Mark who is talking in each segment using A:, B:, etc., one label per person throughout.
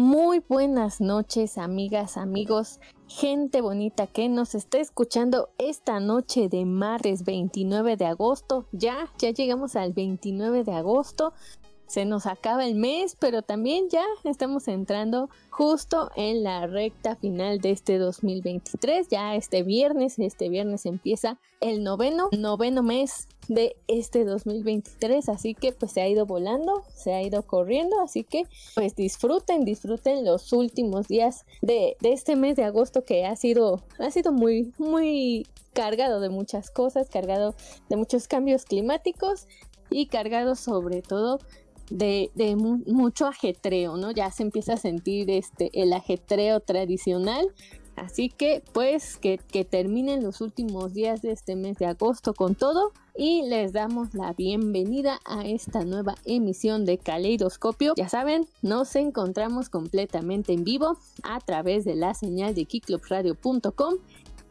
A: Muy buenas noches, amigas, amigos, gente bonita que nos está escuchando esta noche de martes 29 de agosto. Ya, ya llegamos al 29 de agosto se nos acaba el mes, pero también ya estamos entrando justo en la recta final de este 2023. Ya este viernes, este viernes empieza el noveno, noveno mes de este 2023, así que pues se ha ido volando, se ha ido corriendo, así que pues disfruten, disfruten los últimos días de, este mes de agosto que ha sido, ha sido muy, muy cargado de muchas cosas, cargado de muchos cambios climáticos y cargado sobre todo de, mucho ajetreo, ¿no? Ya se empieza a sentir este, el ajetreo tradicional. Así que pues que, que terminen los últimos días de este mes de agosto con todo y les damos la bienvenida a esta nueva emisión de Caleidoscopio. Ya saben, nos encontramos completamente en vivo a través de la señal de kickclubsradio.com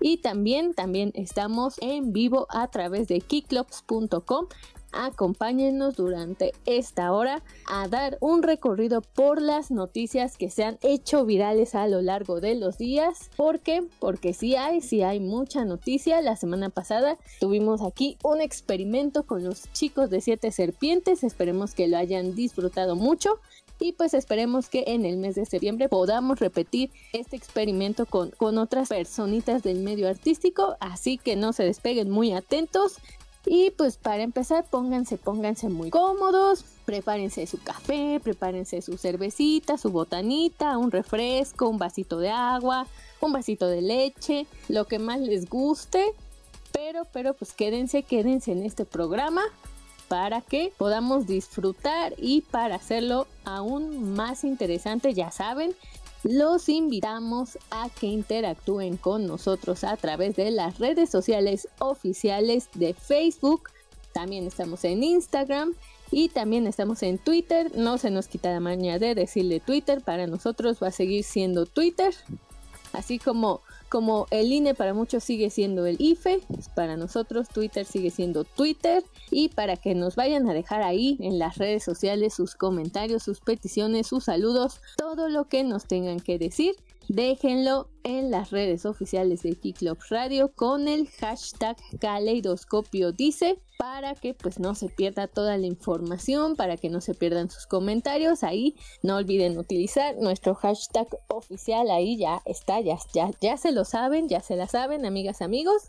A: y también, también estamos en vivo a través de kickclubs.com acompáñenos durante esta hora a dar un recorrido por las noticias que se han hecho virales a lo largo de los días. ¿Por qué? Porque sí hay, sí hay mucha noticia. La semana pasada tuvimos aquí un experimento con los chicos de siete serpientes. Esperemos que lo hayan disfrutado mucho. Y pues esperemos que en el mes de septiembre podamos repetir este experimento con, con otras personitas del medio artístico. Así que no se despeguen muy atentos. Y pues para empezar, pónganse, pónganse muy cómodos, prepárense su café, prepárense su cervecita, su botanita, un refresco, un vasito de agua, un vasito de leche, lo que más les guste. Pero, pero pues quédense, quédense en este programa para que podamos disfrutar y para hacerlo aún más interesante, ya saben, los invitamos a que interactúen con nosotros a través de las redes sociales oficiales de Facebook. También estamos en Instagram y también estamos en Twitter. No se nos quita la maña de decirle Twitter. Para nosotros va a seguir siendo Twitter. Así como como el INE para muchos sigue siendo el IFE, para nosotros Twitter sigue siendo Twitter y para que nos vayan a dejar ahí en las redes sociales sus comentarios, sus peticiones, sus saludos, todo lo que nos tengan que decir déjenlo en las redes oficiales de Club Radio con el hashtag Caleidoscopio dice para que pues no se pierda toda la información, para que no se pierdan sus comentarios, ahí no olviden utilizar nuestro hashtag oficial, ahí ya está, ya, ya, ya se lo saben, ya se la saben, amigas, amigos.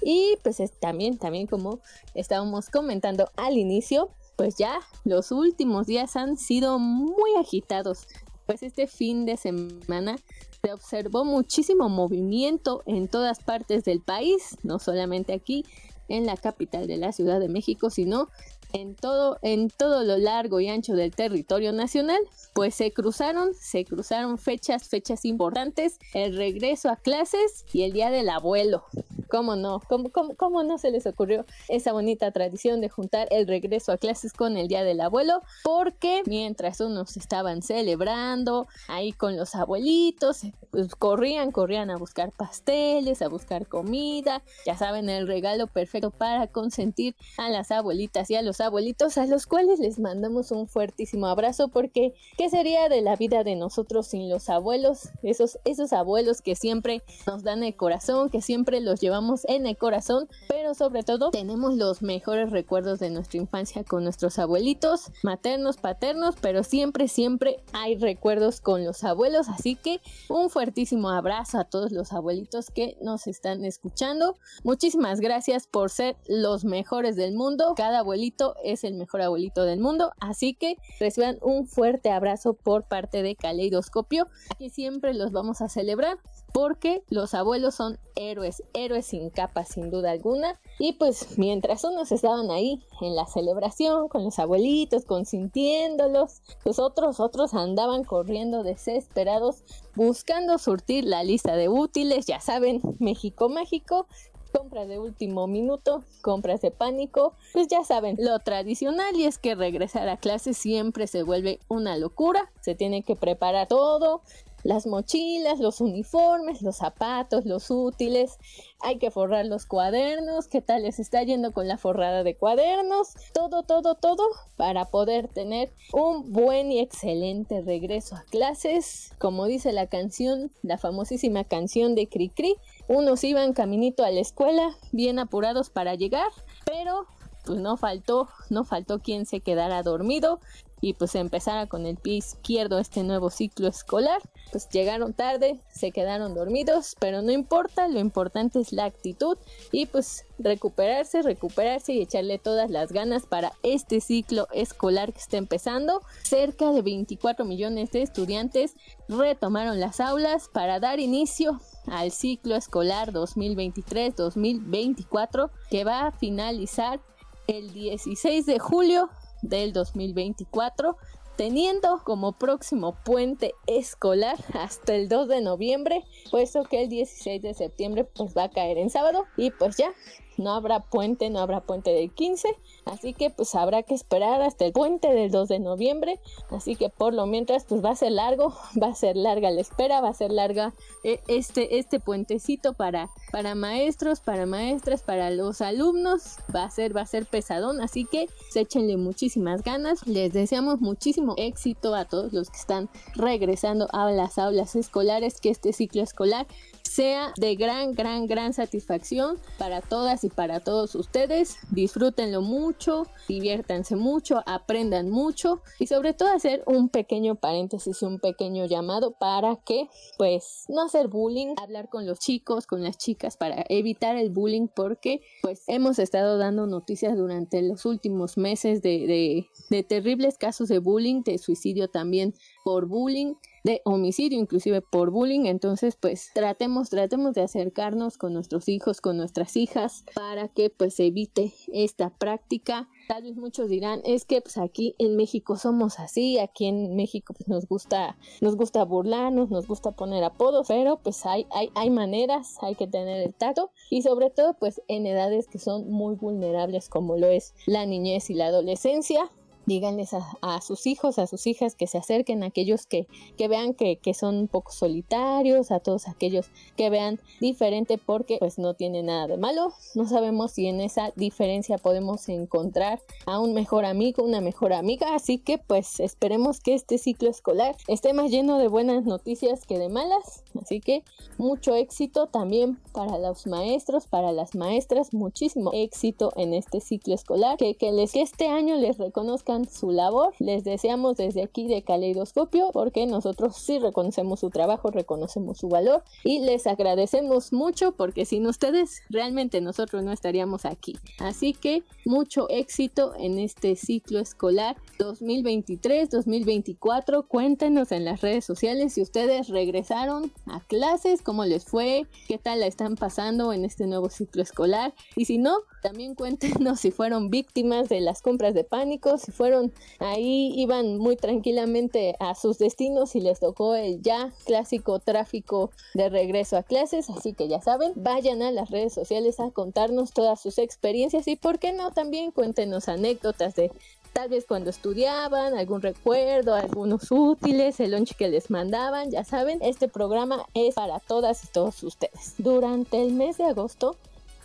A: Y pues también, también como estábamos comentando al inicio, pues ya los últimos días han sido muy agitados. Pues este fin de semana se observó muchísimo movimiento en todas partes del país, no solamente aquí en la capital de la Ciudad de México, sino en todo, en todo lo largo y ancho del territorio nacional, pues se cruzaron, se cruzaron fechas, fechas importantes, el regreso a clases y el día del abuelo. ¿Cómo no? ¿Cómo, cómo, no se les ocurrió esa bonita tradición de juntar el regreso a clases con el Día del Abuelo? Porque mientras unos estaban celebrando ahí con los abuelitos, pues corrían, corrían a buscar pasteles, a buscar comida, ya saben, el regalo perfecto para consentir a las abuelitas y a los abuelitos, a los cuales les mandamos un fuertísimo abrazo porque ¿qué sería de la vida de nosotros sin los abuelos? Esos, esos abuelos que siempre nos dan el corazón, que siempre los llevamos en el corazón, pero sobre todo tenemos los mejores recuerdos de nuestra infancia con nuestros abuelitos, maternos, paternos, pero siempre, siempre hay recuerdos con los abuelos, así que un fuertísimo abrazo a todos los abuelitos que nos están escuchando. Muchísimas gracias por ser los mejores del mundo. Cada abuelito es el mejor abuelito del mundo, así que reciban un fuerte abrazo por parte de Caleidoscopio. Aquí siempre los vamos a celebrar porque los abuelos son héroes, héroes sin capa sin duda alguna. Y pues mientras unos estaban ahí en la celebración con los abuelitos, consintiéndolos, los otros, otros andaban corriendo desesperados buscando surtir la lista de útiles, ya saben, México mágico, compras de último minuto, compras de pánico, pues ya saben, lo tradicional y es que regresar a clase siempre se vuelve una locura, se tiene que preparar todo, las mochilas, los uniformes, los zapatos, los útiles. Hay que forrar los cuadernos. ¿Qué tal les está yendo con la forrada de cuadernos? Todo, todo, todo para poder tener un buen y excelente regreso a clases. Como dice la canción, la famosísima canción de Cricri. Unos iban caminito a la escuela, bien apurados para llegar, pero pues no faltó, no faltó quien se quedara dormido y pues empezara con el pie izquierdo este nuevo ciclo escolar. Pues llegaron tarde, se quedaron dormidos, pero no importa, lo importante es la actitud y pues recuperarse, recuperarse y echarle todas las ganas para este ciclo escolar que está empezando. Cerca de 24 millones de estudiantes retomaron las aulas para dar inicio al ciclo escolar 2023-2024 que va a finalizar el 16 de julio del 2024, teniendo como próximo puente escolar hasta el 2 de noviembre, puesto que el 16 de septiembre pues va a caer en sábado y pues ya no habrá puente, no habrá puente del 15, así que pues habrá que esperar hasta el puente del 2 de noviembre, así que por lo mientras pues va a ser largo, va a ser larga la espera, va a ser larga eh, este, este puentecito para, para maestros, para maestras, para los alumnos, va a ser, va a ser pesadón, así que échenle muchísimas ganas, les deseamos muchísimo éxito a todos los que están regresando a las aulas escolares, que este ciclo escolar sea de gran, gran, gran satisfacción para todas y para todos ustedes. Disfrútenlo mucho, diviértanse mucho, aprendan mucho y sobre todo hacer un pequeño paréntesis, un pequeño llamado para que pues no hacer bullying, hablar con los chicos, con las chicas para evitar el bullying porque pues hemos estado dando noticias durante los últimos meses de, de terribles casos de bullying, de suicidio también por bullying de homicidio, inclusive por bullying. Entonces, pues tratemos, tratemos de acercarnos con nuestros hijos, con nuestras hijas, para que pues evite esta práctica. Tal vez muchos dirán, es que pues aquí en México somos así, aquí en México pues nos gusta, nos gusta burlarnos, nos gusta poner apodos, pero pues hay, hay, hay maneras, hay que tener el tacto y sobre todo pues en edades que son muy vulnerables como lo es la niñez y la adolescencia, díganles a, sus hijos, a sus hijas que se acerquen, a aquellos que, que vean que, que, son un poco solitarios, a todos aquellos que vean diferente porque pues no tiene nada de malo. No sabemos si en esa diferencia podemos encontrar a un mejor amigo, una mejor amiga, así que pues esperemos que este ciclo escolar esté más lleno de buenas noticias que de malas, así que mucho éxito también para los maestros, para las maestras, muchísimo éxito en este ciclo escolar, que, les que este año les reconozcan su labor. Les deseamos desde aquí de Caleidoscopio porque nosotros sí reconocemos su trabajo, reconocemos su valor y les agradecemos mucho porque sin ustedes realmente nosotros no estaríamos aquí. Así que mucho éxito en este ciclo escolar 2023-2024. Cuéntenos en las redes sociales si ustedes regresaron a clases, cómo les fue, qué tal la están pasando en este nuevo ciclo escolar y si no, también cuéntenos si fueron víctimas de las compras de pánico, si fueron ahí, iban muy tranquilamente a sus destinos y les tocó el ya clásico tráfico de regreso a clases. Así que ya saben, vayan a las redes sociales a contarnos todas sus experiencias y, ¿por qué no? También cuéntenos anécdotas de tal vez cuando estudiaban, algún recuerdo, algunos útiles, el lunch que les mandaban, ya saben, este programa es para todas y todos ustedes. Durante el mes de agosto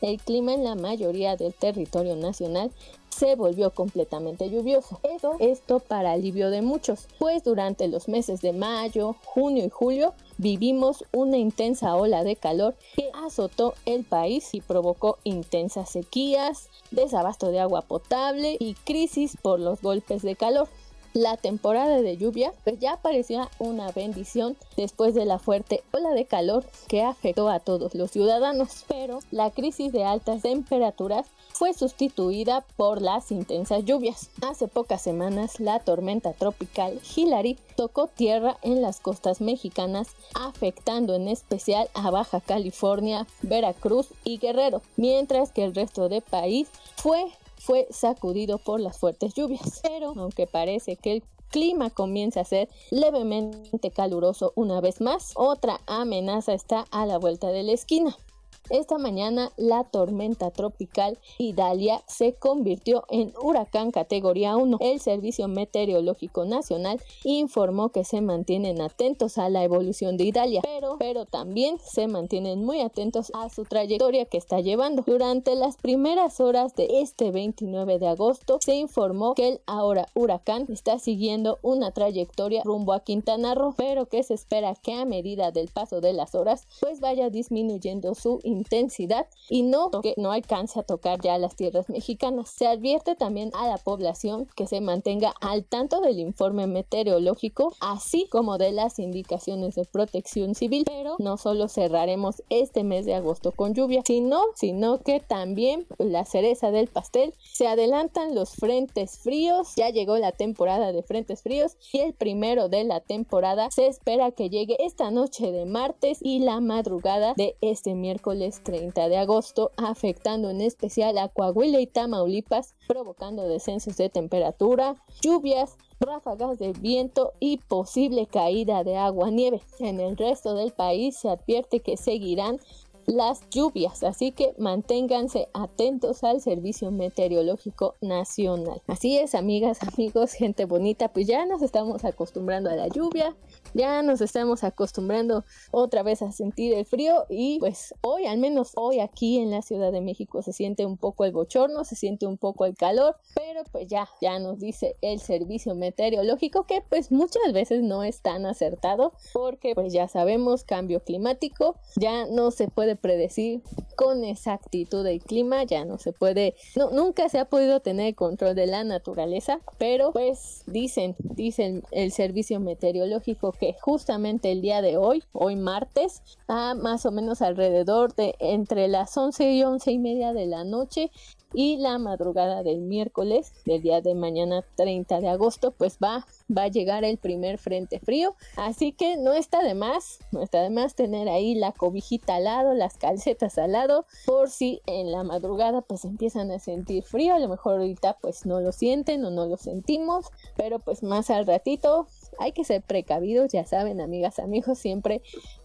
A: el clima en la mayoría del territorio nacional se volvió completamente lluvioso. Esto, esto para alivio de muchos, pues durante los meses de mayo, junio y julio vivimos una intensa ola de calor que azotó el país y provocó intensas sequías, desabasto de agua potable y crisis por los golpes de calor la temporada de lluvia pues ya parecía una bendición después de la fuerte ola de calor que afectó a todos los ciudadanos, pero la crisis de altas temperaturas fue sustituida por las intensas lluvias. Hace pocas semanas la tormenta tropical Hillary tocó tierra en las costas mexicanas, afectando en especial a Baja California, Veracruz y Guerrero, mientras que el resto del país fue fue sacudido por las fuertes lluvias. Pero aunque parece que el clima comienza a ser levemente caluroso una vez más, otra amenaza está a la vuelta de la esquina. Esta mañana la tormenta tropical Idalia se convirtió en huracán categoría 1. El Servicio Meteorológico Nacional informó que se mantienen atentos a la evolución de Idalia, pero, también se mantienen muy atentos a su trayectoria que está llevando. Durante las primeras horas de este 29 de agosto se informó que el ahora huracán está siguiendo una trayectoria rumbo a Quintana Roo, pero que se espera que a medida del paso de las horas pues vaya disminuyendo su intensidad y no que no alcance a tocar ya las tierras mexicanas. Se advierte también a la población que se mantenga al tanto del informe meteorológico, así como de las indicaciones de protección civil, pero no solo cerraremos este mes de agosto con lluvia, sino, sino que también la cereza del pastel se adelantan los frentes fríos, ya llegó la temporada de frentes fríos y el primero de la temporada se espera que llegue esta noche de martes y la madrugada de este miércoles 30 de agosto, afectando en especial a Coahuila y Tamaulipas, provocando descensos de temperatura, lluvias, ráfagas de viento y posible caída de agua nieve. En el resto del país se advierte que seguirán las lluvias, así que manténganse atentos al Servicio Meteorológico Nacional. Así es, amigas, amigos, gente bonita, pues ya nos estamos acostumbrando a la lluvia, ya nos estamos acostumbrando otra vez a sentir el frío y pues hoy, al menos hoy aquí en la Ciudad de México se siente un poco el bochorno, se siente un poco el calor, pero pues ya, ya nos dice el servicio meteorológico que pues muchas veces no es tan acertado porque pues ya sabemos cambio climático, ya no se puede predecir con exactitud el clima, ya no se puede, no, nunca se ha podido tener control de la naturaleza, pero pues dicen, dicen el servicio meteorológico que justamente el día de hoy, hoy martes, a más o menos alrededor de entre las 11 y 11 y media de la noche, y la madrugada del miércoles del día de mañana 30 de agosto pues va va a llegar el primer frente frío. Así que no está de más no está de más tener ahí la cobijita al lado las calcetas al lado por si en la madrugada pues empiezan a sentir frío. A lo mejor ahorita pues no lo sienten o no lo sentimos pero pues más al ratito hay que ser precavidos ya saben amigas amigos siempre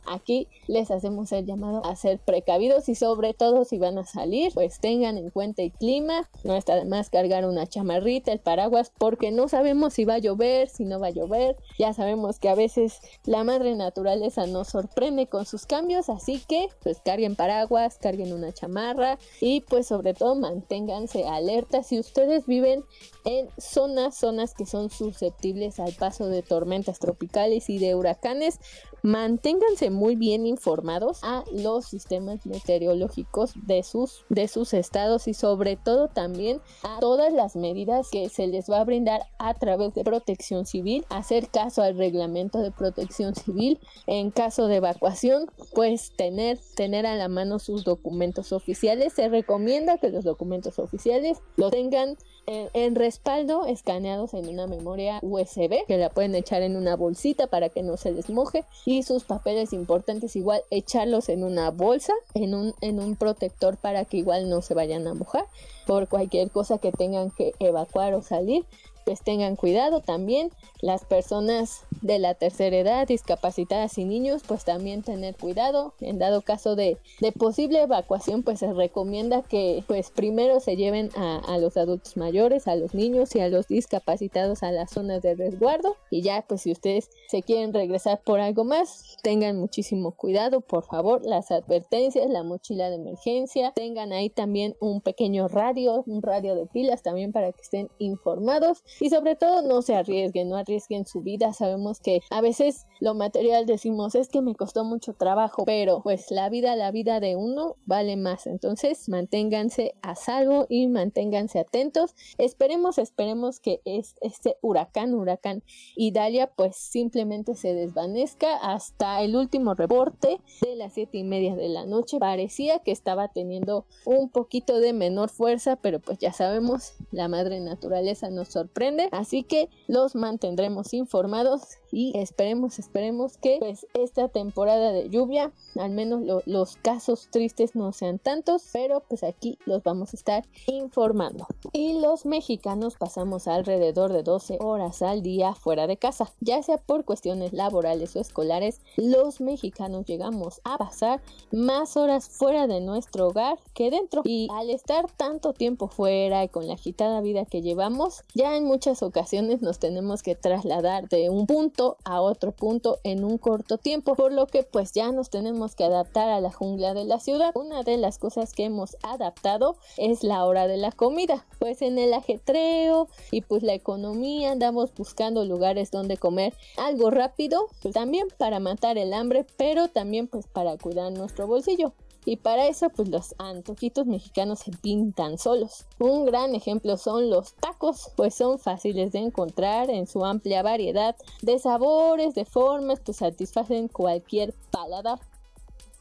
A: Aquí les hacemos el llamado a ser precavidos y sobre todo si van a salir, pues tengan en cuenta el clima. No está de más cargar una chamarrita, el paraguas, porque no sabemos si va a llover, si no va a llover. Ya sabemos que a veces la madre naturaleza nos sorprende con sus cambios, así que pues carguen paraguas, carguen una chamarra y pues sobre todo manténganse alerta si ustedes viven en zonas, zonas que son susceptibles al paso de tormentas tropicales y de huracanes, manténganse muy bien informados a los sistemas meteorológicos de sus, de sus estados y sobre todo también a todas las medidas que se les va a brindar a través de protección civil, hacer caso al reglamento de protección civil en caso de evacuación, pues tener, tener a la mano sus documentos oficiales. Se recomienda que los documentos oficiales lo tengan en, respaldo escaneados en una memoria USB que la pueden echar en una bolsita para que no se les moje y sus papeles importantes igual echarlos en una bolsa en un, en un protector para que igual no se vayan a mojar por cualquier cosa que tengan que evacuar o salir pues tengan cuidado también las personas de la tercera edad, discapacitadas y niños, pues también tener cuidado. En dado caso de, de posible evacuación, pues se recomienda que pues primero se lleven a, a, los adultos mayores, a los niños y a los discapacitados a las zonas de resguardo. Y ya pues si ustedes se quieren regresar por algo más, tengan muchísimo cuidado, por favor, las advertencias, la mochila de emergencia, tengan ahí también un pequeño radio, un radio de pilas también para que estén informados y sobre todo no se arriesguen, no arriesguen su vida. Sabemos que a veces lo material decimos es que me costó mucho trabajo, pero pues la vida, la vida de uno vale más. Entonces manténganse a salvo y manténganse atentos. Esperemos, esperemos que es este huracán, huracán Idalia, pues simplemente se desvanezca hasta el último reporte de las siete y media de la noche. Parecía que estaba teniendo un poquito de menor fuerza, pero pues ya sabemos, la madre naturaleza nos sorprende Así que los mantendremos informados y esperemos, esperemos que pues esta temporada de lluvia, al menos los casos tristes no sean tantos, pero pues aquí los vamos a estar informando. Y los mexicanos pasamos alrededor de 12 horas al día fuera de casa, ya sea por cuestiones laborales o escolares, los mexicanos llegamos a pasar más horas fuera de nuestro hogar que dentro y al estar tanto tiempo fuera y con la agitada vida que llevamos, ya en muchas ocasiones nos tenemos que trasladar de un punto a otro punto en un corto tiempo, por lo que pues ya nos tenemos que adaptar a la jungla de la ciudad. Una de las cosas que hemos adaptado es la hora de la comida, pues en el ajetreo y pues la economía andamos buscando lugares donde comer algo rápido, pues también para matar el hambre, pero también pues para cuidar nuestro bolsillo. Y para eso, pues los antojitos mexicanos se pintan solos. Un gran ejemplo son los tacos, pues son fáciles de encontrar en su amplia variedad de sabores, de formas que satisfacen cualquier paladar.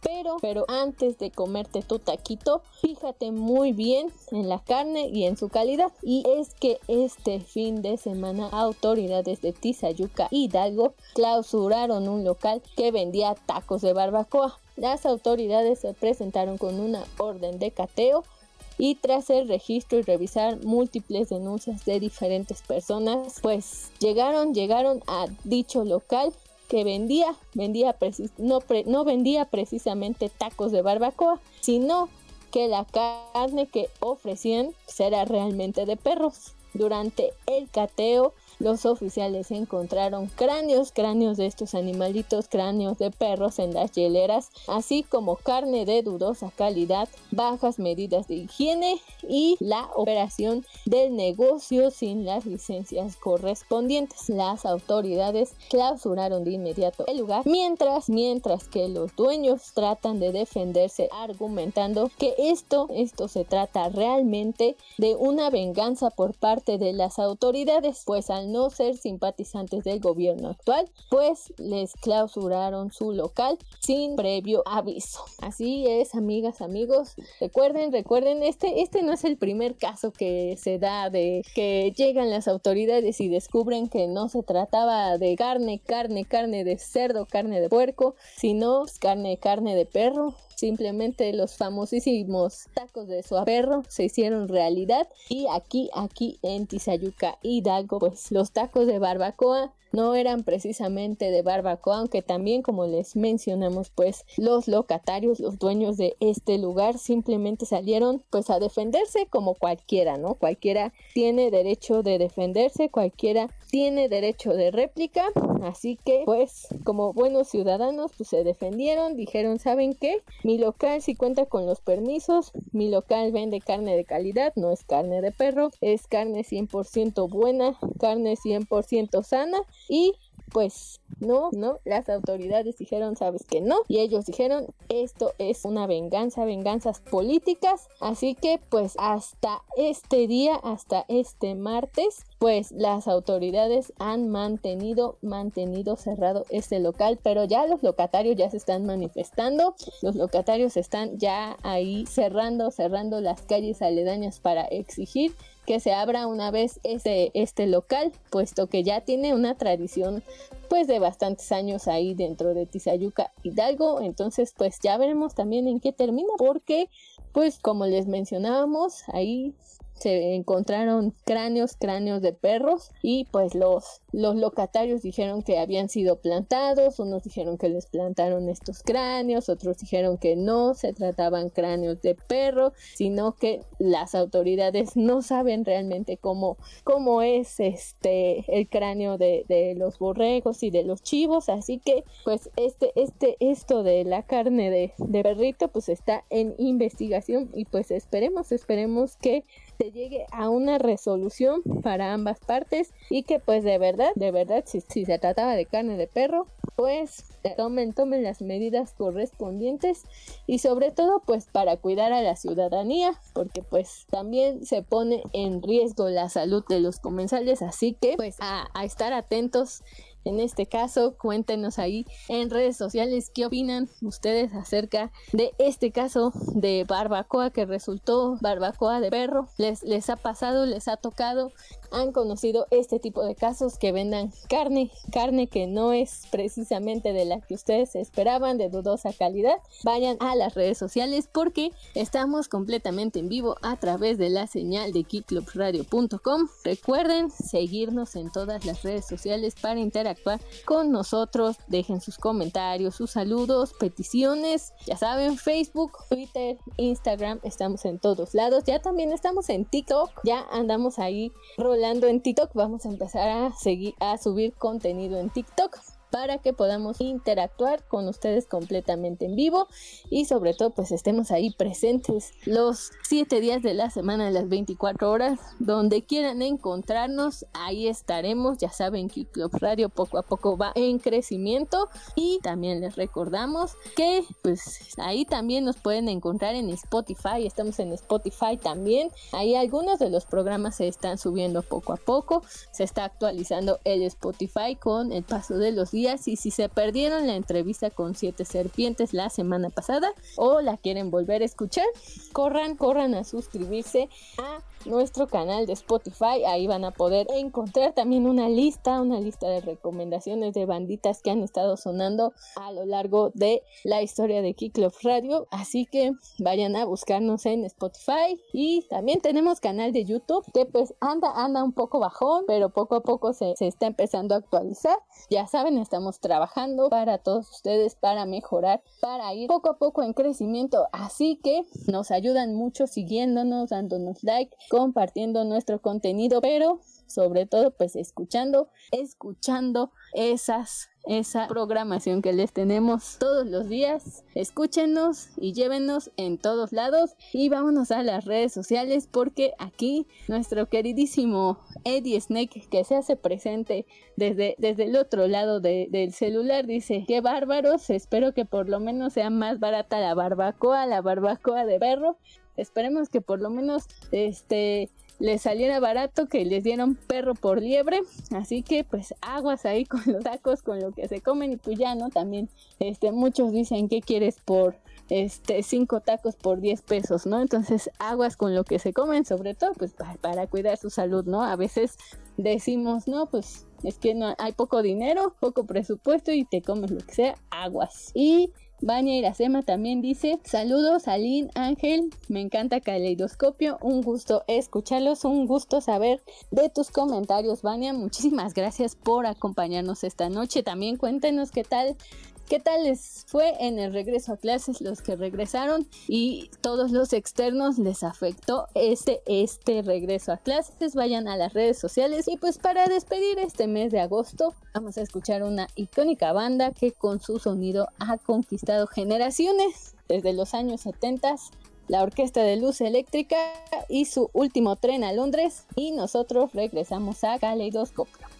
A: Pero, pero antes de comerte tu taquito, fíjate muy bien en la carne y en su calidad. Y es que este fin de semana autoridades de Tizayuca Hidalgo clausuraron un local que vendía tacos de barbacoa. Las autoridades se presentaron con una orden de cateo y tras el registro y revisar múltiples denuncias de diferentes personas, pues llegaron, llegaron a dicho local que vendía, vendía no, no vendía precisamente tacos de barbacoa, sino que la carne que ofrecían era realmente de perros. Durante el cateo los oficiales encontraron cráneos, cráneos de estos animalitos, cráneos de perros en las hieleras, así como carne de dudosa calidad, bajas medidas de higiene y la operación del negocio sin las licencias correspondientes. Las autoridades clausuraron de inmediato el lugar, mientras, mientras que los dueños tratan de defenderse argumentando que esto, esto se trata realmente de una venganza por parte de las autoridades, pues al no ser simpatizantes del gobierno actual, pues les clausuraron su local sin previo aviso. Así es, amigas, amigos. Recuerden, recuerden, este, este no es el primer caso que se da de que llegan las autoridades y descubren que no se trataba de carne, carne, carne de cerdo, carne de puerco, sino carne, carne de perro Simplemente los famosísimos tacos de su perro se hicieron realidad. Y aquí, aquí en Tizayuca, Hidalgo, pues los tacos de barbacoa no eran precisamente de barbacoa, aunque también como les mencionamos, pues los locatarios, los dueños de este lugar simplemente salieron pues a defenderse como cualquiera, ¿no? Cualquiera tiene derecho de defenderse, cualquiera tiene derecho de réplica, así que pues como buenos ciudadanos pues se defendieron, dijeron, ¿saben qué? Mi local sí cuenta con los permisos, mi local vende carne de calidad, no es carne de perro, es carne 100% buena, carne 100% sana y pues no, no, las autoridades dijeron, sabes que no, y ellos dijeron, esto es una venganza, venganzas políticas, así que pues hasta este día, hasta este martes, pues las autoridades han mantenido, mantenido cerrado este local, pero ya los locatarios ya se están manifestando, los locatarios están ya ahí cerrando, cerrando las calles aledañas para exigir que se abra una vez este, este local, puesto que ya tiene una tradición pues de bastantes años ahí dentro de Tizayuca Hidalgo, entonces pues ya veremos también en qué termina, porque pues como les mencionábamos, ahí se encontraron cráneos, cráneos de perros y pues los, los locatarios dijeron que habían sido plantados, unos dijeron que les plantaron estos cráneos, otros dijeron que no se trataban cráneos de perro, sino que las autoridades no saben realmente cómo, cómo es este el cráneo de, de los borregos y de los chivos, así que pues este, este, esto de la carne de, de perrito pues está en investigación y pues esperemos, esperemos que se llegue a una resolución para ambas partes y que pues de verdad, de verdad, si, si se trataba de carne de perro, pues tomen, tomen las medidas correspondientes y sobre todo pues para cuidar a la ciudadanía porque pues también se pone en riesgo la salud de los comensales así que pues a, a estar atentos en este caso, cuéntenos ahí en redes sociales qué opinan ustedes acerca de este caso de barbacoa que resultó barbacoa de perro. ¿Les, les ha pasado, les ha tocado? Han conocido este tipo de casos que vendan carne, carne que no es precisamente de la que ustedes esperaban, de dudosa calidad, vayan a las redes sociales porque estamos completamente en vivo a través de la señal de kicklubsradio.com. Recuerden seguirnos en todas las redes sociales para interactuar con nosotros. Dejen sus comentarios, sus saludos, peticiones. Ya saben, Facebook, Twitter, Instagram, estamos en todos lados. Ya también estamos en TikTok. Ya andamos ahí rolando en TikTok. Vamos a empezar a seguir a subir contenido en TikTok para que podamos interactuar con ustedes completamente en vivo y sobre todo pues estemos ahí presentes los 7 días de la semana las 24 horas donde quieran encontrarnos ahí estaremos. Ya saben que Club Radio poco a poco va en crecimiento y también les recordamos que pues ahí también nos pueden encontrar en Spotify estamos en Spotify también. Ahí algunos de los programas se están subiendo poco a poco se está actualizando el Spotify con el paso de los y si se perdieron la entrevista con siete serpientes la semana pasada o la quieren volver a escuchar, corran, corran a suscribirse a nuestro canal de Spotify. Ahí van a poder encontrar también una lista, una lista de recomendaciones de banditas que han estado sonando a lo largo de la historia de Kick Radio. Así que vayan a buscarnos en Spotify. Y también tenemos canal de YouTube que pues anda, anda un poco bajón, pero poco a poco se, se está empezando a actualizar. Ya saben, estamos trabajando para todos ustedes, para mejorar, para ir poco a poco en crecimiento. Así que nos ayudan mucho siguiéndonos, dándonos like compartiendo nuestro contenido, pero sobre todo pues escuchando, escuchando esas esa programación que les tenemos todos los días. Escúchenos y llévenos en todos lados y vámonos a las redes sociales porque aquí nuestro queridísimo Eddie Snake que se hace presente desde, desde el otro lado del celular dice qué bárbaros, espero que por lo menos sea más barata la barbacoa, la barbacoa de perro Esperemos que por lo menos este les saliera barato que les dieron perro por liebre. Así que pues aguas ahí con los tacos, con lo que se comen y pues ya, ¿no? También este, muchos dicen que quieres por este cinco tacos por 10 pesos, ¿no? Entonces aguas con lo que se comen, sobre todo pues para, para cuidar su salud, ¿no? A veces decimos, no, pues es que no hay poco dinero, poco presupuesto y te comes lo que sea, aguas. Y Vania Iracema también dice, saludos Aline, Ángel, me encanta Caleidoscopio, un gusto escucharlos, un gusto saber de tus comentarios, Vania, muchísimas gracias por acompañarnos esta noche, también cuéntenos qué tal ¿Qué tal les fue en el regreso a clases los que regresaron y todos los externos les afectó este, este regreso a clases? Vayan a las redes sociales y pues para despedir este mes de agosto vamos a escuchar una icónica banda que con su sonido ha conquistado generaciones desde los años 70 la Orquesta de Luz Eléctrica y su último tren a Londres y nosotros regresamos a Caleidoscopio.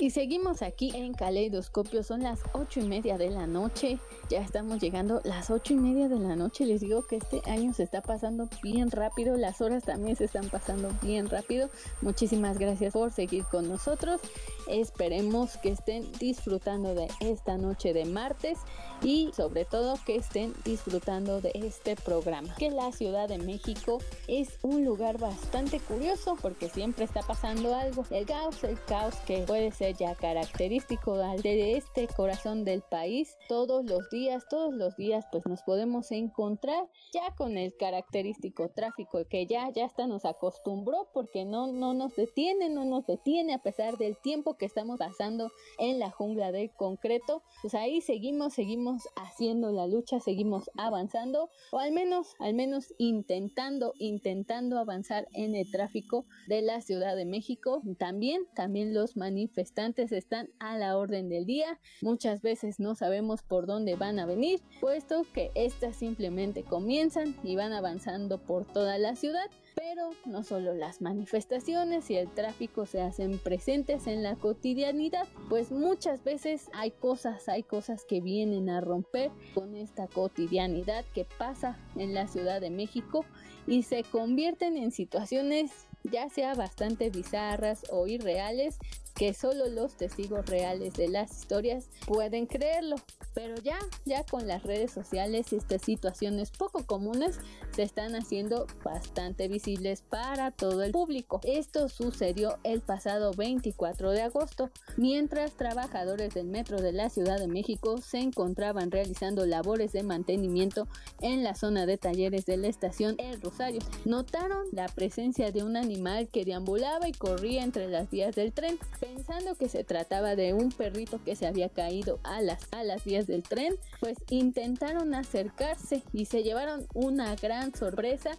A: Y seguimos aquí en Caleidoscopio, son las ocho y media de la noche, ya estamos llegando las ocho y media de la noche, les digo que este año se está pasando bien rápido, las horas también se están pasando bien rápido, muchísimas gracias por seguir con nosotros, esperemos que estén disfrutando de esta noche de martes y sobre todo que estén disfrutando de este programa, que la Ciudad de México es un lugar bastante curioso porque siempre está pasando algo, el caos, el caos que puede ser ya característico de este corazón del país. Todos los días, todos los días pues nos podemos encontrar ya con el característico tráfico que ya ya hasta nos acostumbró porque no no nos detiene, no nos detiene a pesar del tiempo que estamos pasando en la jungla del concreto. Pues ahí seguimos, seguimos haciendo la lucha, seguimos avanzando o al menos al menos intentando intentando avanzar en el tráfico de la Ciudad de México. También también los manifestantes están a la orden del día, muchas veces no sabemos por dónde van a venir, puesto que estas simplemente comienzan y van avanzando por toda la ciudad. Pero no solo las manifestaciones y el tráfico se hacen presentes en la cotidianidad, pues muchas veces hay cosas, hay cosas que vienen a romper con esta cotidianidad que pasa en la Ciudad de México y se convierten en situaciones ya sea bastante bizarras o irreales que solo los testigos reales de las historias pueden creerlo. Pero ya, ya con las redes sociales estas situaciones poco comunes se están haciendo bastante visibles para todo el público. Esto sucedió el pasado 24 de agosto, mientras trabajadores del metro de la Ciudad de México se encontraban realizando labores de mantenimiento en la zona de talleres de la estación El Rosario. Notaron la presencia de un animal que deambulaba y corría entre las vías del tren, pensando que se trataba de un perrito que se había caído a las, a las vías del tren, pues intentaron acercarse y se llevaron una gran sorpresa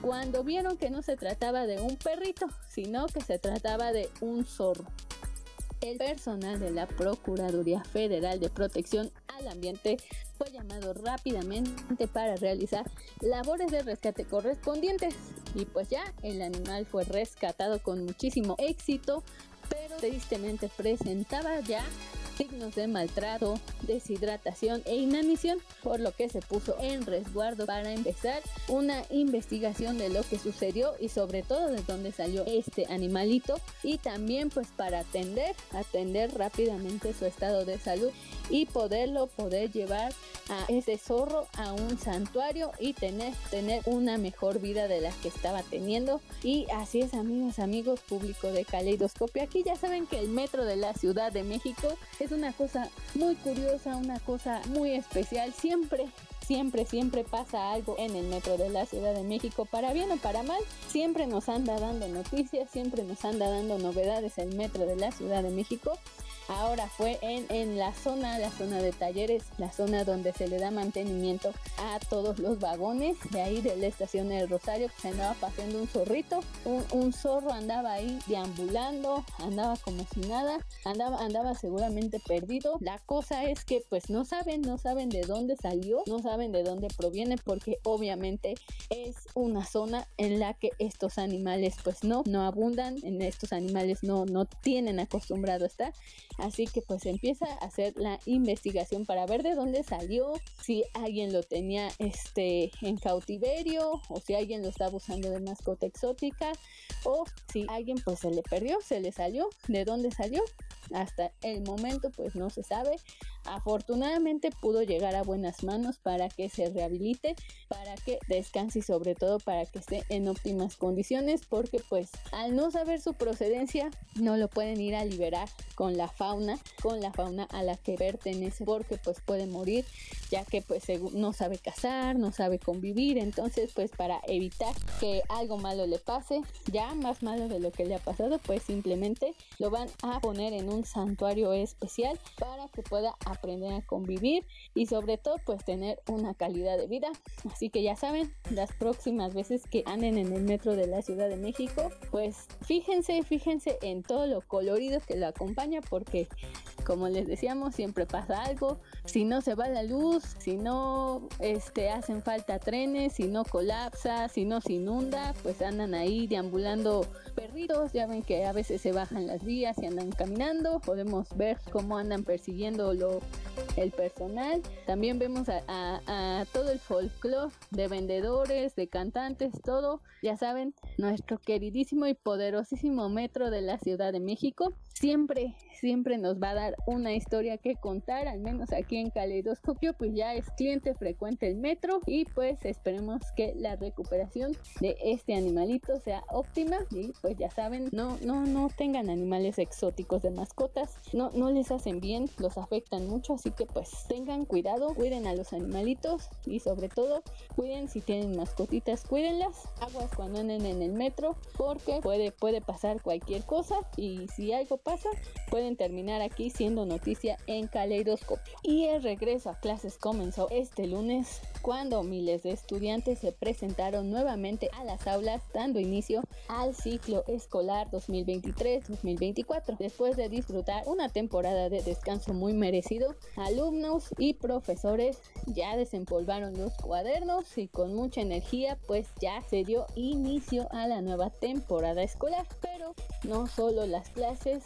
A: cuando vieron que no se trataba de un perrito, sino que se trataba de un zorro. El personal de la Procuraduría Federal de Protección al Ambiente fue llamado rápidamente para realizar labores de rescate correspondientes y pues ya el animal fue rescatado con muchísimo éxito, tristemente presentaba ya signos de maltrato, deshidratación e inanición, por lo que se puso en resguardo para empezar una investigación de lo que sucedió y sobre todo de dónde salió este animalito y también pues para atender, atender rápidamente su estado de salud y poderlo poder llevar a ese zorro a un santuario y tener, tener una mejor vida de la que estaba teniendo. Y así es, amigos, amigos, público de Caleidoscopio. Aquí ya saben que el metro de la Ciudad de México es una cosa muy curiosa, una cosa muy especial. Siempre siempre, siempre pasa algo en el metro de la Ciudad de México, para bien o para mal, siempre nos anda dando noticias, siempre nos anda dando novedades el metro de la Ciudad de México Ahora fue en, en la zona, la zona de talleres, la zona donde se le da mantenimiento a todos los vagones. De ahí de la estación del Rosario se andaba paseando un zorrito. Un, zorro andaba ahí deambulando, andaba como si nada, andaba, andaba seguramente perdido. La cosa es que pues no saben, no saben de dónde salió, no saben de dónde proviene porque obviamente es una zona en la que estos animales pues no, no abundan, en estos animales no, no tienen acostumbrado a estar. Así que pues empieza a hacer la investigación para ver de dónde salió, si alguien lo tenía este en cautiverio o si alguien lo estaba usando de mascota exótica o si alguien pues se le perdió, se le salió, de dónde salió. Hasta el momento pues no se sabe. Afortunadamente pudo llegar a buenas manos para que se rehabilite, para que descanse y sobre todo para que esté en óptimas condiciones porque pues al no saber su procedencia no lo pueden ir a liberar con la fauna, con la fauna a la que pertenece porque pues puede morir ya que pues no sabe cazar, no sabe convivir, entonces pues para evitar que algo malo le pase, ya más malo de lo que le ha pasado, pues simplemente lo van a poner en un santuario especial para que pueda aprender a convivir y sobre todo pues tener una calidad de vida. Así que ya saben, las próximas veces que anden en el metro de la Ciudad de México, pues fíjense, fíjense en todo lo colorido que lo acompaña porque como les decíamos, siempre pasa algo. Si no se va la luz, si no este, hacen falta trenes, si no colapsa, si no se inunda, pues andan ahí deambulando perritos. Ya ven que a veces se bajan las vías y andan caminando. Podemos ver cómo andan persiguiendo lo, el personal. También vemos a, todo el folclore de vendedores, de cantantes, todo. Ya saben, nuestro queridísimo y poderosísimo metro de la Ciudad de México siempre, siempre nos va a dar una historia que contar, al menos aquí en Caleidoscopio, pues ya es cliente frecuente el metro y pues esperemos que la recuperación de este animalito sea óptima y pues ya saben, no, no, no tengan animales exóticos de mascotas, no, no les hacen bien, los afectan mucho, así que pues tengan cuidado, cuiden a los animalitos y sobre todo cuiden si tienen mascotitas, cuídenlas, aguas cuando anden en el metro porque puede, puede pasar cualquier cosa y si algo pasa pueden terminar aquí siendo noticia en Caleidoscopio. Y el regreso a clases comenzó este lunes cuando miles de estudiantes se presentaron nuevamente a las aulas dando inicio al ciclo escolar 2023-2024. Después de disfrutar una temporada de descanso muy merecido, alumnos y profesores ya desempolvaron los cuadernos y con mucha energía pues ya se dio inicio a la nueva temporada escolar. Pero no solo las clases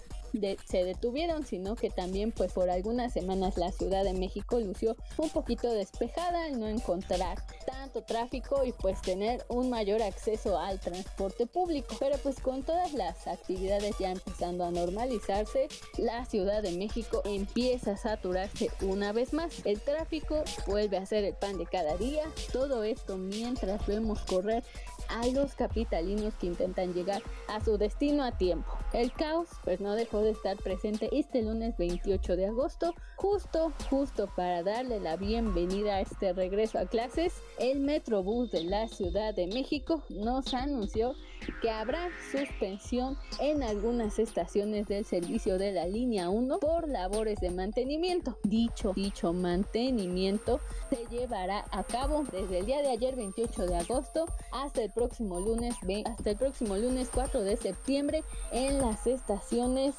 A: se detuvieron, sino que también pues por algunas semanas la Ciudad de México lució un poquito despejada al no encontrar tanto tráfico y pues tener un mayor acceso al transporte público. Pero pues con todas las actividades ya empezando a normalizarse, la Ciudad de México empieza a saturarse una vez más. El tráfico vuelve a ser el pan de cada día. Todo esto mientras vemos correr a los capitalinos que intentan llegar a su destino a tiempo. El caos pues no dejó de estar presente este lunes 28 de agosto, justo, justo para darle la bienvenida a este regreso a clases, el Metrobús de la Ciudad de México nos anunció que habrá suspensión en algunas estaciones del servicio de la línea 1 por labores de mantenimiento. Dicho, dicho mantenimiento se llevará a cabo desde el día de ayer 28 de agosto hasta el próximo lunes hasta el próximo lunes 4 de septiembre en las estaciones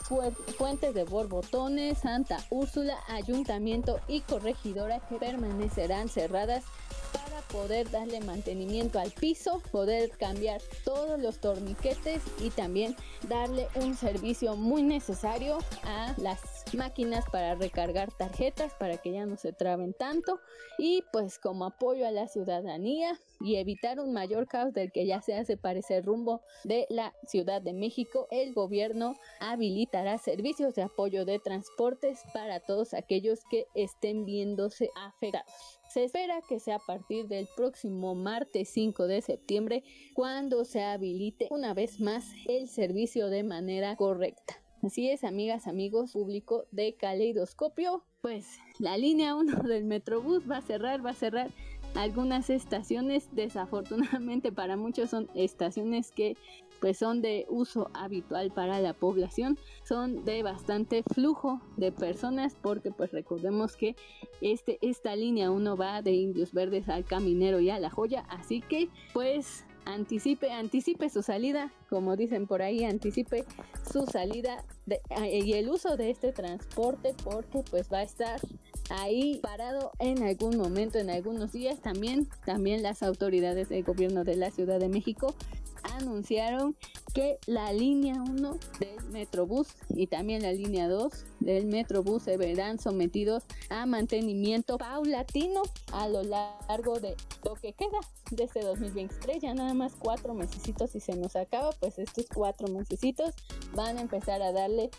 A: Fuentes de Borbotones, Santa Úrsula, Ayuntamiento y Corregidora que permanecerán cerradas para poder darle mantenimiento al piso, poder cambiar todos los torniquetes y también darle un servicio muy necesario a las máquinas para recargar tarjetas para que ya no se traben tanto y pues como apoyo a la ciudadanía y evitar un mayor caos del que ya se hace parecer rumbo de la Ciudad de México, el gobierno habilitará servicios de apoyo de transportes para todos aquellos que estén viéndose afectados. Se espera que sea a partir del próximo martes 5 de septiembre cuando se habilite una vez más el servicio de manera correcta. Así es, amigas, amigos, público de Caleidoscopio, pues la línea 1 del Metrobús va a cerrar, va a cerrar algunas estaciones, desafortunadamente para muchos son estaciones que pues son de uso habitual para la población, son de bastante flujo de personas porque pues recordemos que este, esta línea 1 va de Indios Verdes al Caminero y a La Joya, así que pues anticipe, anticipe su salida, como dicen por ahí, anticipe su salida y el uso de este transporte porque pues va a estar ahí parado en algún momento, en algunos días. También, también las autoridades del gobierno de la Ciudad de México anunciaron que la línea 1 del Metrobús y también la línea 2 del Metrobús se verán sometidos a mantenimiento paulatino a lo largo de lo que queda de este 2023. Ya nada más cuatro mesecitos y se nos acaba, pues estos cuatro mesecitos van a empezar a darle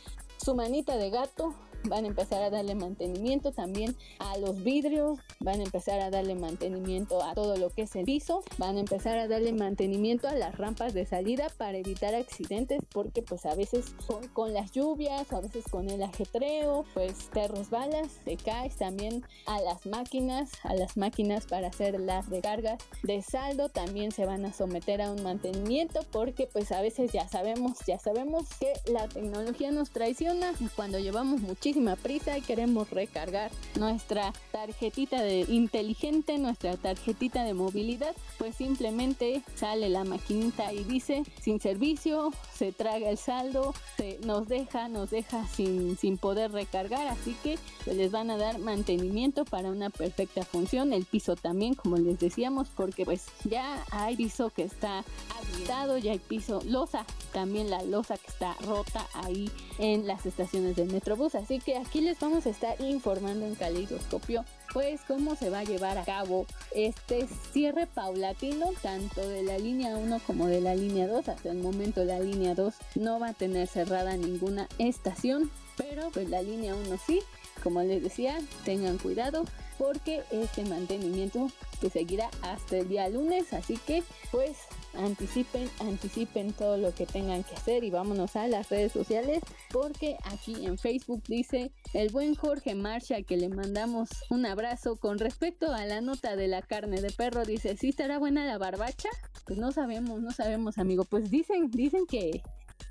A: su manita de gato van a empezar a darle mantenimiento también a los vidrios, van a empezar a darle mantenimiento a todo lo que es el piso, van a empezar a darle mantenimiento a las rampas de salida para evitar accidentes porque pues a veces con, las lluvias a veces con el ajetreo pues te resbalas, te caes también a las máquinas, a las máquinas para hacer las recargas de saldo también se van a someter a un mantenimiento porque pues a veces ya sabemos, ya sabemos que la tecnología nos traiciona cuando llevamos muchísimo prisa y queremos recargar nuestra tarjetita de inteligente, nuestra tarjetita de movilidad, pues simplemente sale la maquinita y dice sin servicio, se traga el saldo, se nos deja, nos deja sin, sin poder recargar, así que pues, les van a dar mantenimiento para una perfecta función, el piso también, como les decíamos, porque pues ya hay piso que está habilitado, ya hay piso losa, también la losa que está rota ahí en las estaciones del Metrobús, así que aquí les vamos a estar informando en Caleidoscopio pues cómo se va a llevar a cabo este cierre paulatino tanto de la línea 1 como de la línea 2. Hasta el momento la línea 2 no va a tener cerrada ninguna estación, pero pues la línea 1 sí. Como les decía, tengan cuidado porque este mantenimiento pues seguirá hasta el día lunes, así que pues anticipen, anticipen todo lo que tengan que hacer y vámonos a las redes sociales porque aquí en Facebook dice el buen Jorge Marcha que le mandamos un abrazo con respecto a la nota de la carne de perro dice, ¿sí estará buena la barbacha? Pues no sabemos, no sabemos amigo, pues dicen, dicen que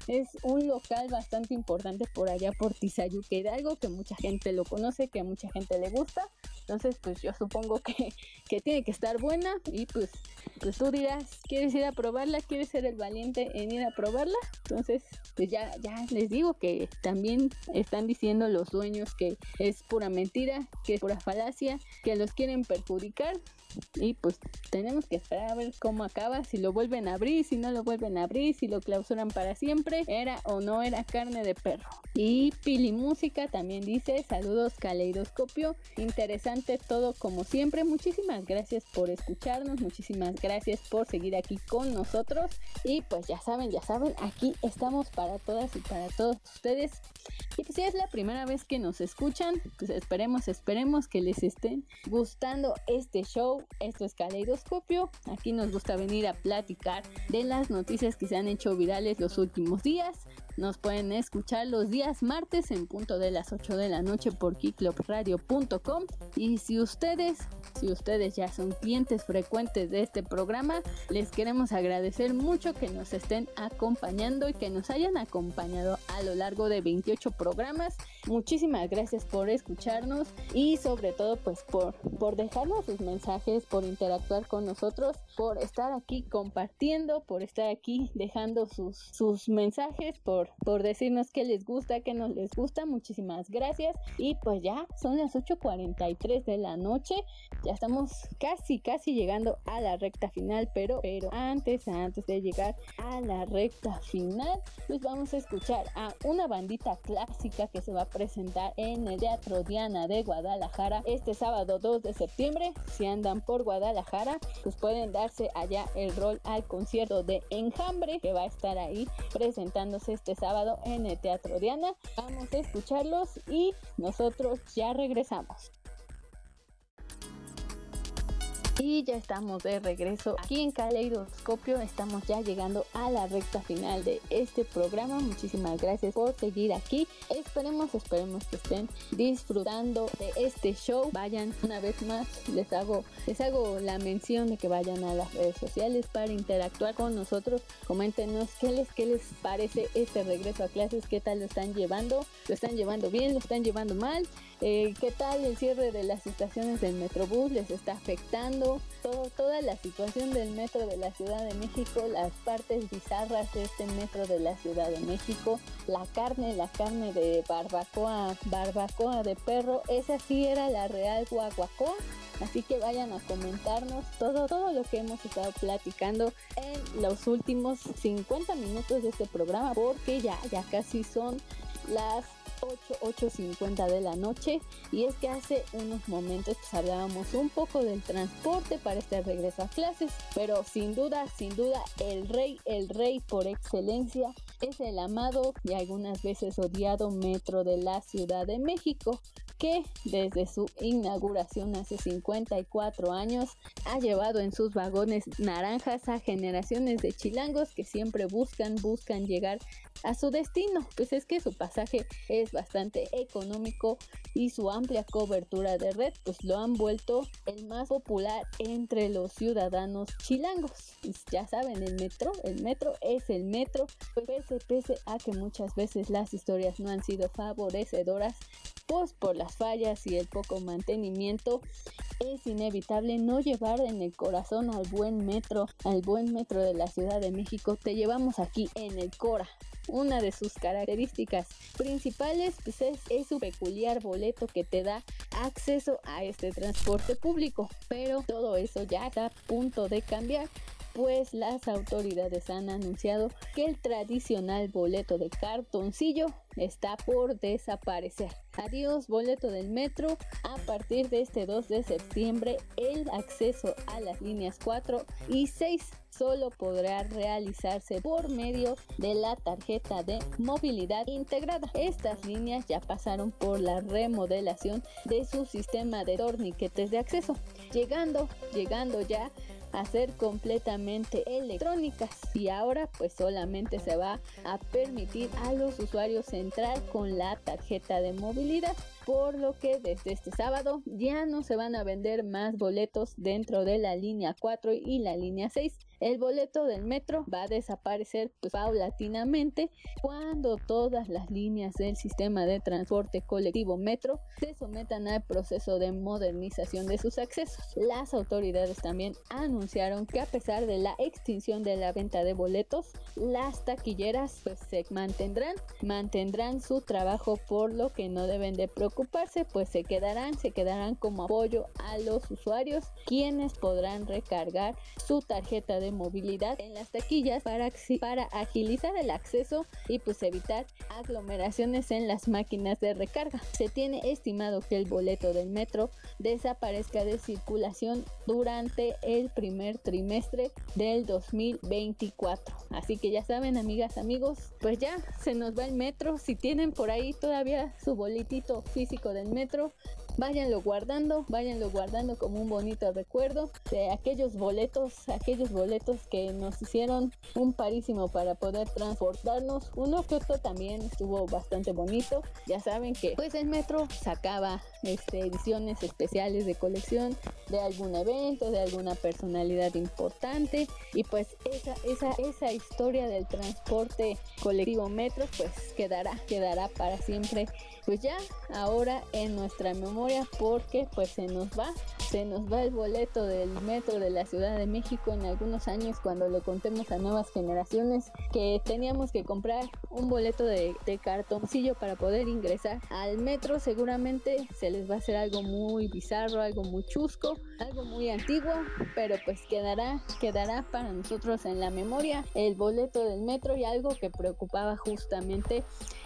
A: es un local bastante importante por allá por Tizayuque algo que mucha gente lo conoce, que mucha gente le gusta. Entonces, pues yo supongo que, que tiene que estar buena y pues, pues tú dirás, ¿quieres ir a probarla? ¿Quieres ser el valiente en ir a probarla? Entonces, pues ya, ya les digo que también están diciendo los dueños que es pura mentira, que es pura falacia, que los quieren perjudicar y pues tenemos que esperar a ver cómo acaba, si lo vuelven a abrir, si no lo vuelven a abrir, si lo clausuran para siempre, era o no era carne de perro. Y Pili Música también dice, saludos Caleidoscopio, interesante todo como siempre, muchísimas gracias por escucharnos, muchísimas gracias por seguir aquí con nosotros y pues ya saben, ya saben, aquí estamos para todas y para todos ustedes. Y pues si es la primera vez que nos escuchan, pues esperemos, esperemos que les estén gustando este show. Esto es Caleidoscopio. Aquí nos gusta venir a platicar de las noticias que se han hecho virales los últimos días. Nos pueden escuchar los días martes en punto de las 8 de la noche por kiclopradio.com. Y si ustedes, si ustedes ya son clientes frecuentes de este programa, les queremos agradecer mucho que nos estén acompañando y que nos hayan acompañado a lo largo de 28 programas. Muchísimas gracias por escucharnos y sobre todo pues por, por dejarnos sus mensajes, por interactuar con nosotros, por estar aquí compartiendo, por estar aquí dejando sus, sus mensajes, por por, decirnos qué les gusta, qué no les gusta. Muchísimas gracias. Y pues ya son las 8.43 de la noche. Ya estamos casi, casi llegando a la recta final. Pero, pero antes, antes de llegar a la recta final, pues vamos a escuchar a una bandita clásica que se va a presentar en el Teatro Diana de Guadalajara este sábado 2 de septiembre. Si andan por Guadalajara, pues pueden darse allá el rol al concierto de Enjambre que va a estar ahí presentándose este sábado en el Teatro Diana. Vamos a escucharlos y nosotros ya regresamos. Y ya estamos de regreso aquí en Caleidoscopio. Estamos ya llegando a la recta final de este programa. Muchísimas gracias por seguir aquí. Esperemos, esperemos que estén disfrutando de este show. Vayan una vez más. Les hago, les hago la mención de que vayan a las redes sociales para interactuar con nosotros. Coméntenos qué les, qué les parece este regreso a clases, qué tal lo están llevando. ¿Lo están llevando bien? ¿Lo están llevando mal? Eh, ¿Qué tal el cierre de las estaciones del Metrobús? ¿Les está afectando? Toda la situación del metro de la Ciudad de México, las partes bizarras de este metro de la Ciudad de México, la carne, la carne de barbacoa, barbacoa de perro, esa sí era la real guaguacoa. Así que vayan a comentarnos todo, todo lo que hemos estado platicando en los últimos 50 minutos de este programa, porque ya, ya casi son las 8, 8.50 de la noche y es que hace unos momentos pues hablábamos un poco del transporte para este regreso a clases, pero sin duda, sin duda el rey, el rey por excelencia es el amado y algunas veces odiado metro de la Ciudad de México que desde su inauguración hace 54 años ha llevado en sus vagones naranjas a generaciones de chilangos que siempre buscan, buscan llegar a su destino. Pues es que su pasaje es bastante económico y su amplia cobertura de red pues lo han vuelto el más popular entre los ciudadanos chilangos. Ya saben, el metro, el metro es el metro, pese, pese a que muchas veces las historias no han sido favorecedoras, pues por las fallas y el poco mantenimiento, es inevitable no llevar en el corazón al buen metro, al buen metro de la Ciudad de México. Te llevamos aquí en el Cora. Una de sus características principales pues, es, es su peculiar boleto que te da acceso a este transporte público. Pero todo eso ya está a punto de cambiar pues las autoridades han anunciado que el tradicional boleto de cartoncillo está por desaparecer. Adiós boleto del metro. A partir de este 2 de septiembre el acceso a las líneas 4 y 6 solo podrá realizarse por medio de la tarjeta de movilidad integrada. Estas líneas ya pasaron por la remodelación de su sistema de torniquetes de acceso, llegando, llegando ya a ser completamente electrónicas. Y ahora pues solamente se va a permitir a los usuarios entrar con la tarjeta de movilidad
B: por lo que desde este sábado ya no se van a vender más boletos dentro de la línea 4 y la línea 6. El boleto del metro va a desaparecer paulatinamente cuando todas las líneas del sistema de transporte colectivo metro se sometan al proceso de modernización de sus accesos. Las autoridades también anunciaron que a pesar de la extinción de la venta de boletos, las taquilleras pues, se mantendrán, mantendrán su trabajo por lo que no deben de preocuparse, pues se quedarán, se quedarán como apoyo a los usuarios quienes podrán recargar su tarjeta de movilidad en las taquillas para, para agilizar el acceso y pues evitar aglomeraciones en las máquinas de recarga. Se tiene estimado que el boleto del metro desaparezca de circulación durante el primer trimestre del 2024. Así que ya saben, amigas, amigos, pues ya se nos va el metro. Si tienen por ahí todavía su boletito físico del metro, váyanlo guardando, váyanlo guardando como un bonito recuerdo de aquellos boletos, aquellos boletos que nos hicieron un parísimo para poder transportarnos. Uno que otro también estuvo bastante bonito. Ya saben que pues el metro sacaba este, ediciones especiales de colección de algún evento, de alguna personalidad importante y pues esa, esa, esa historia del transporte colectivo metro pues quedará, quedará para siempre pues ya ahora en nuestra memoria porque pues se nos va se nos va el boleto del metro de la Ciudad de México en algunos años cuando le contemos a nuevas generaciones que teníamos que comprar un boleto de, de, cartoncillo para poder ingresar al metro. Seguramente se les va a hacer algo muy bizarro algo muy chusco algo muy antiguo pero pues quedará quedará para nosotros en la memoria el boleto del metro y algo que preocupaba justamente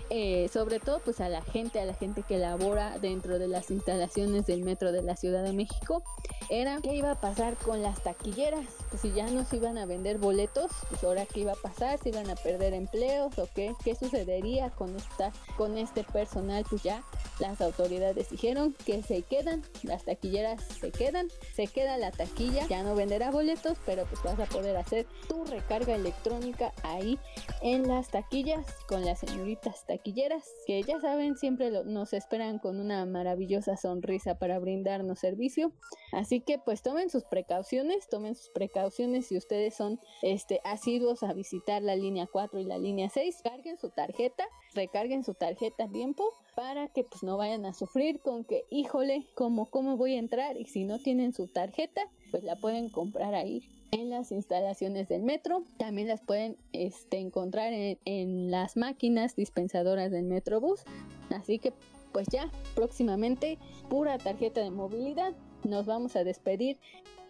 B: eh, sobre todo pues a la gente a la gente que labora dentro de las instalaciones del metro de la Ciudad de México era qué iba a pasar con las taquilleras, pues si ya no se iban a vender boletos, pues ahora qué iba a pasar, si iban a perder empleos o qué, qué sucedería con esta, con este personal, pues ya las autoridades dijeron que se quedan, las taquilleras se quedan, se queda la taquilla, ya no venderá boletos, pero pues vas a poder hacer tu recarga electrónica ahí en las taquillas con las señoritas taquilleras, que ya saben, siempre nos esperan con una maravillosa sonrisa para brindarnos servicio. Así que pues tomen sus precauciones, tomen sus precauciones si ustedes son este asiduos a visitar la línea 4 y la línea 6, carguen su tarjeta, recarguen su tarjeta a tiempo para que pues no vayan a sufrir con que híjole, ¿cómo, cómo voy a entrar? Y si no tienen su tarjeta, pues la pueden comprar ahí en las instalaciones del metro. También las pueden este, encontrar en, en las máquinas dispensadoras del Metrobús. Así que pues ya próximamente pura tarjeta de movilidad. Nos vamos a despedir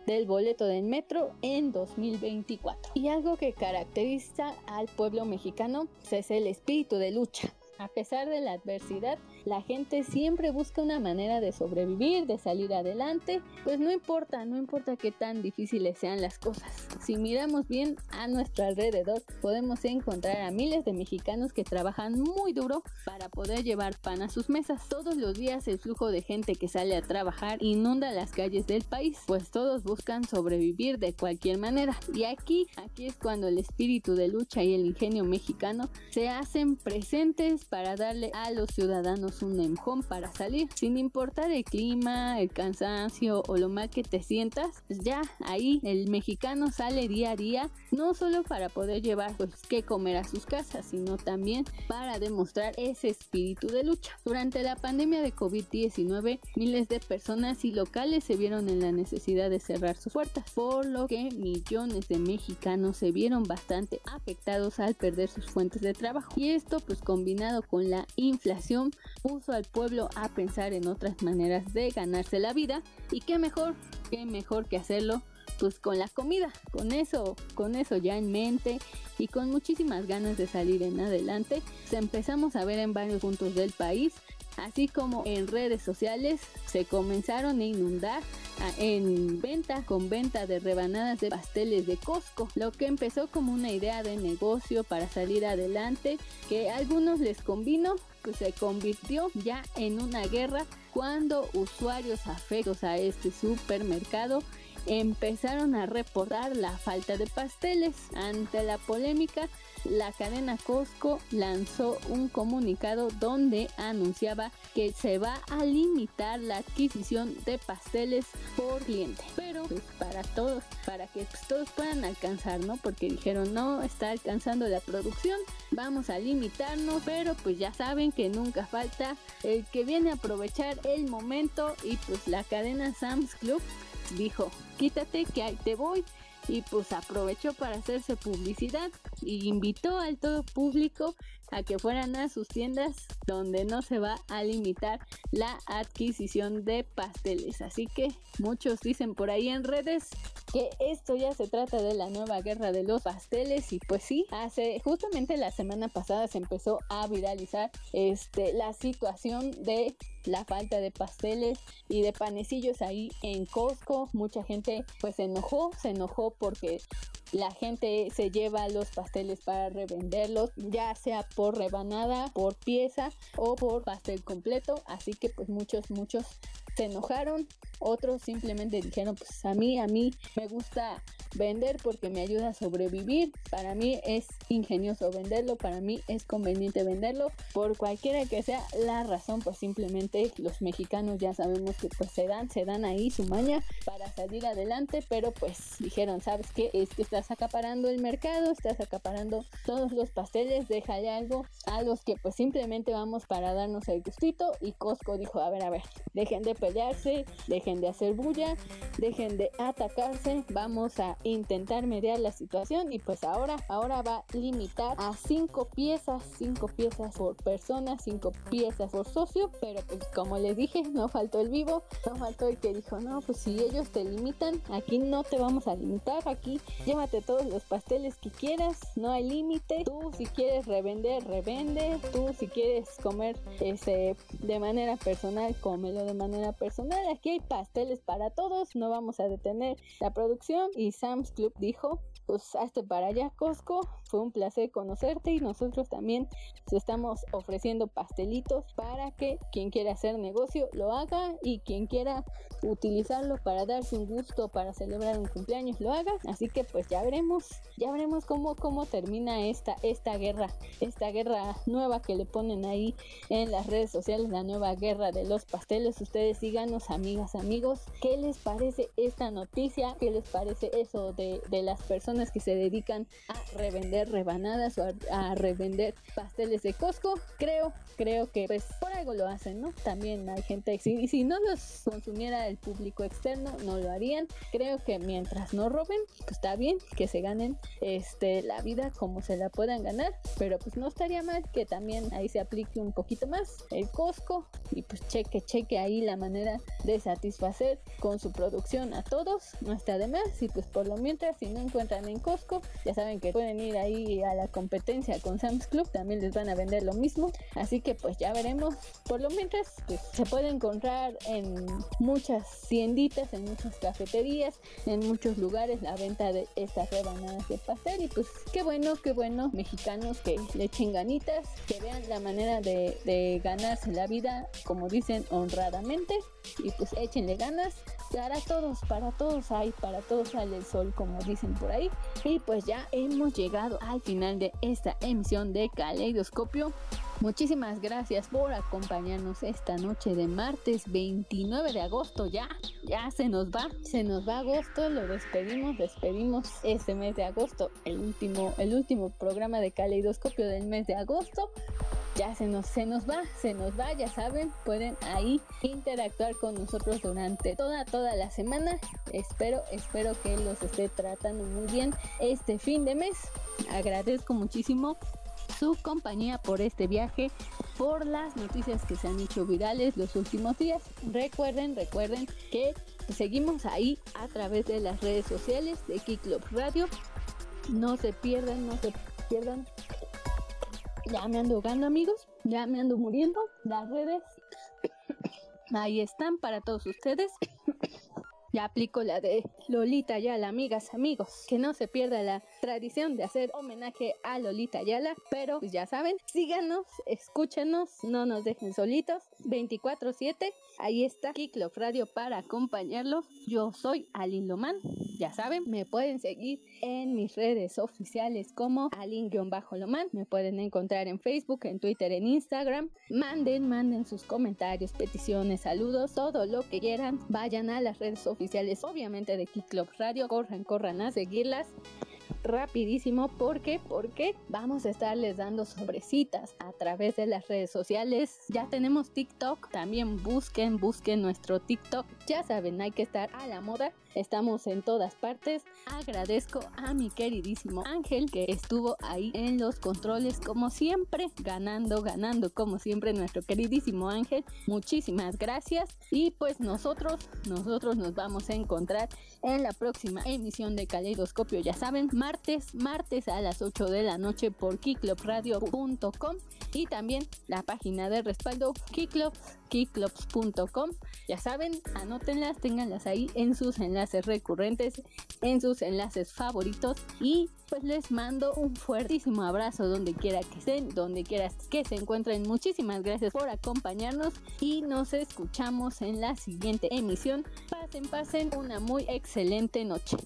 B: del boleto del metro en 2024. Y algo que caracteriza al pueblo mexicano es el espíritu de lucha. A pesar de la adversidad, la gente siempre busca una manera de sobrevivir, de salir adelante, pues no importa, no importa qué tan difíciles sean las cosas. Si miramos bien a nuestro alrededor, podemos encontrar a miles de mexicanos que trabajan muy duro para poder llevar pan a sus mesas. Todos los días el flujo de gente que sale a trabajar inunda las calles del país, pues todos buscan sobrevivir de cualquier manera. Y aquí, aquí es cuando el espíritu de lucha y el ingenio mexicano se hacen presentes para darle a los ciudadanos un empujón para salir. Sin importar el clima, el cansancio o lo mal que te sientas, pues ya ahí el mexicano sale día a día, no solo para poder llevar pues qué comer a sus casas, sino también para demostrar ese espíritu de lucha. Durante la pandemia de COVID-19, miles de personas y locales se vieron en la necesidad de cerrar sus puertas, por lo que millones de mexicanos se vieron bastante afectados al perder sus fuentes de trabajo. Y esto pues combinado con la inflación puso al pueblo a pensar en otras maneras de ganarse la vida y qué mejor, qué mejor que hacerlo pues con la comida, con eso, con eso ya en mente y con muchísimas ganas de salir en adelante, empezamos a ver en varios puntos del país, así como en redes sociales se comenzaron a inundar en venta con venta de rebanadas de pasteles de Costco, lo que empezó como una idea de negocio para salir adelante que a algunos les convino pues se convirtió ya en una guerra cuando usuarios afectos a este supermercado empezaron a reportar la falta de pasteles. Ante la polémica, la cadena Costco lanzó un comunicado donde anunciaba que se va a limitar la adquisición de pasteles por cliente. Pero pues, para todos, para que pues, todos puedan alcanzar, ¿no? Porque dijeron no está alcanzando la producción, vamos a limitarnos, pero pues ya saben que nunca falta el que viene a aprovechar el momento y pues la cadena Sam's Club dijo, quítate que ahí te voy y pues aprovechó para hacerse publicidad y invitó al todo público a que fueran a sus tiendas donde no se va a limitar la adquisición de pasteles. Así que muchos dicen por ahí en redes que esto ya se trata de la nueva guerra de los pasteles y pues sí, hace justamente la semana pasada se empezó a viralizar este la situación de la falta de pasteles y de panecillos ahí en Costco. Mucha gente pues se enojó, se enojó porque la gente se lleva los pasteles para revenderlos, ya sea por rebanada, por pieza o por pastel completo. Así que pues muchos, muchos se enojaron, otros simplemente dijeron, pues a mí, a mí me gusta vender porque me ayuda a sobrevivir. Para mí es ingenioso venderlo, para mí es conveniente venderlo. Por cualquiera que sea la razón, pues simplemente los mexicanos ya sabemos que pues se dan, se dan ahí su maña para salir adelante, pero pues dijeron, ¿sabes qué? Es que estás acaparando el mercado, estás acaparando todos los pasteles, déjale algo a los que pues simplemente vamos para darnos el gustito y Costco dijo, a ver, a ver, dejen de pelearse, dejen de hacer bulla, dejen de atacarse, vamos a intentar mediar la situación y pues ahora, ahora va a limitar a cinco piezas, cinco piezas por persona, cinco piezas por socio, pero pues como les dije, no faltó el vivo, no faltó el que dijo, no, pues si ellos te limitan, aquí no te vamos a limitar, aquí llévate todos los pasteles que quieras, no hay límite, tú si quieres revender, revende, tú si quieres comer ese de manera personal, cómelo de manera personal, aquí hay pasteles para todos, no vamos a detener la producción. Y Sam's Club dijo, pues hazte para allá Costco, fue un placer conocerte y nosotros también te estamos ofreciendo pastelitos para que quien quiera hacer negocio lo haga y quien quiera utilizarlo para darse un gusto, para celebrar un cumpleaños lo haga, así que pues ya veremos, ya veremos cómo, cómo termina esta, esta guerra, esta guerra nueva que le ponen ahí en las redes sociales, la nueva guerra de los pasteles, ustedes síganos amigas, amigos, ¿qué les parece esta noticia? ¿Qué les parece eso de, de las personas que se dedican a revender rebanadas o a, revender pasteles de Costco? Creo, creo que pues por algo lo hacen, ¿no? También hay gente, si, si no los consumiera el público externo, no lo harían. Creo que mientras no roben, pues está bien que se ganen este la vida como se la puedan ganar, pero pues no estaría mal que también ahí se aplique un poquito más el Costco y pues cheque, cheque ahí la manera de satisfacer con su producción a todos, no está de más y pues por lo mientras si no encuentran en Costco, ya saben que pueden ir ahí a la competencia con Sam's Club, también les van a vender lo mismo, así que pues ya veremos, por lo mientras pues, se puede encontrar en muchas tienditas, en muchas cafeterías, en muchos lugares la venta de estas rebanadas de pastel. Y pues qué bueno, qué bueno, mexicanos que le echen ganitas, que vean la manera de, de ganarse la vida, como dicen, honradamente. Y pues échenle ganas para todos, para todos hay, para todos sale el sol, como dicen por ahí. Y pues ya hemos llegado al final de esta emisión de Caleidoscopio. Muchísimas gracias por acompañarnos esta noche de martes 29 de agosto. Ya, ya se nos va, se nos va agosto, lo despedimos, despedimos este mes de agosto, el último, el último programa de caleidoscopio del mes de agosto. Ya se nos, se nos va, se nos va, ya saben, pueden ahí interactuar con nosotros durante toda, toda la semana. Espero, espero que los esté tratando muy bien este fin de mes. Agradezco muchísimo su compañía por este viaje, por las noticias que se han hecho virales los últimos días. Recuerden, recuerden que seguimos ahí a través de las redes sociales de Kick Club Radio. No se pierdan, no se pierdan. Ya me ando ahogando amigos, ya me ando muriendo. Las redes ahí están para todos ustedes. Ya aplico la de Lolita Yala, amigas, amigos. Que no se pierda la tradición de hacer homenaje a Lolita Yala. Pero pues ya saben, síganos, escúchenos, no nos dejen solitos. 24-7, ahí está Kicklop Radio para acompañarlos. Yo soy Alin Loman, ya saben, me pueden seguir en mis redes oficiales como Alin-Loman. Me pueden encontrar en Facebook, en Twitter, en Instagram. Manden, manden sus comentarios, peticiones, saludos, todo lo que quieran. Vayan a las redes oficiales, obviamente de Kicklop Radio. Corran, corran a seguirlas rapidísimo porque porque vamos a estarles dando sobrecitas a través de las redes sociales. Ya tenemos TikTok, también busquen, busquen nuestro TikTok. Ya saben, hay que estar a la moda. Estamos en todas partes. Agradezco a mi queridísimo Ángel que estuvo ahí en los controles como siempre, ganando, ganando como siempre nuestro queridísimo Ángel. Muchísimas gracias y pues nosotros, nosotros nos vamos a encontrar en la próxima emisión de Caleidoscopio, ya saben, martes, martes a las 8 de la noche por kicklopradio.com y también la página de respaldo kicklops.com. Ya saben, anótenlas, ténganlas ahí en sus enlaces recurrentes, en sus enlaces favoritos y pues les mando un fuertísimo abrazo donde quiera que estén, donde quiera que se encuentren. Muchísimas gracias por acompañarnos y nos escuchamos en la siguiente emisión. Pasen, pasen una muy excelente noche.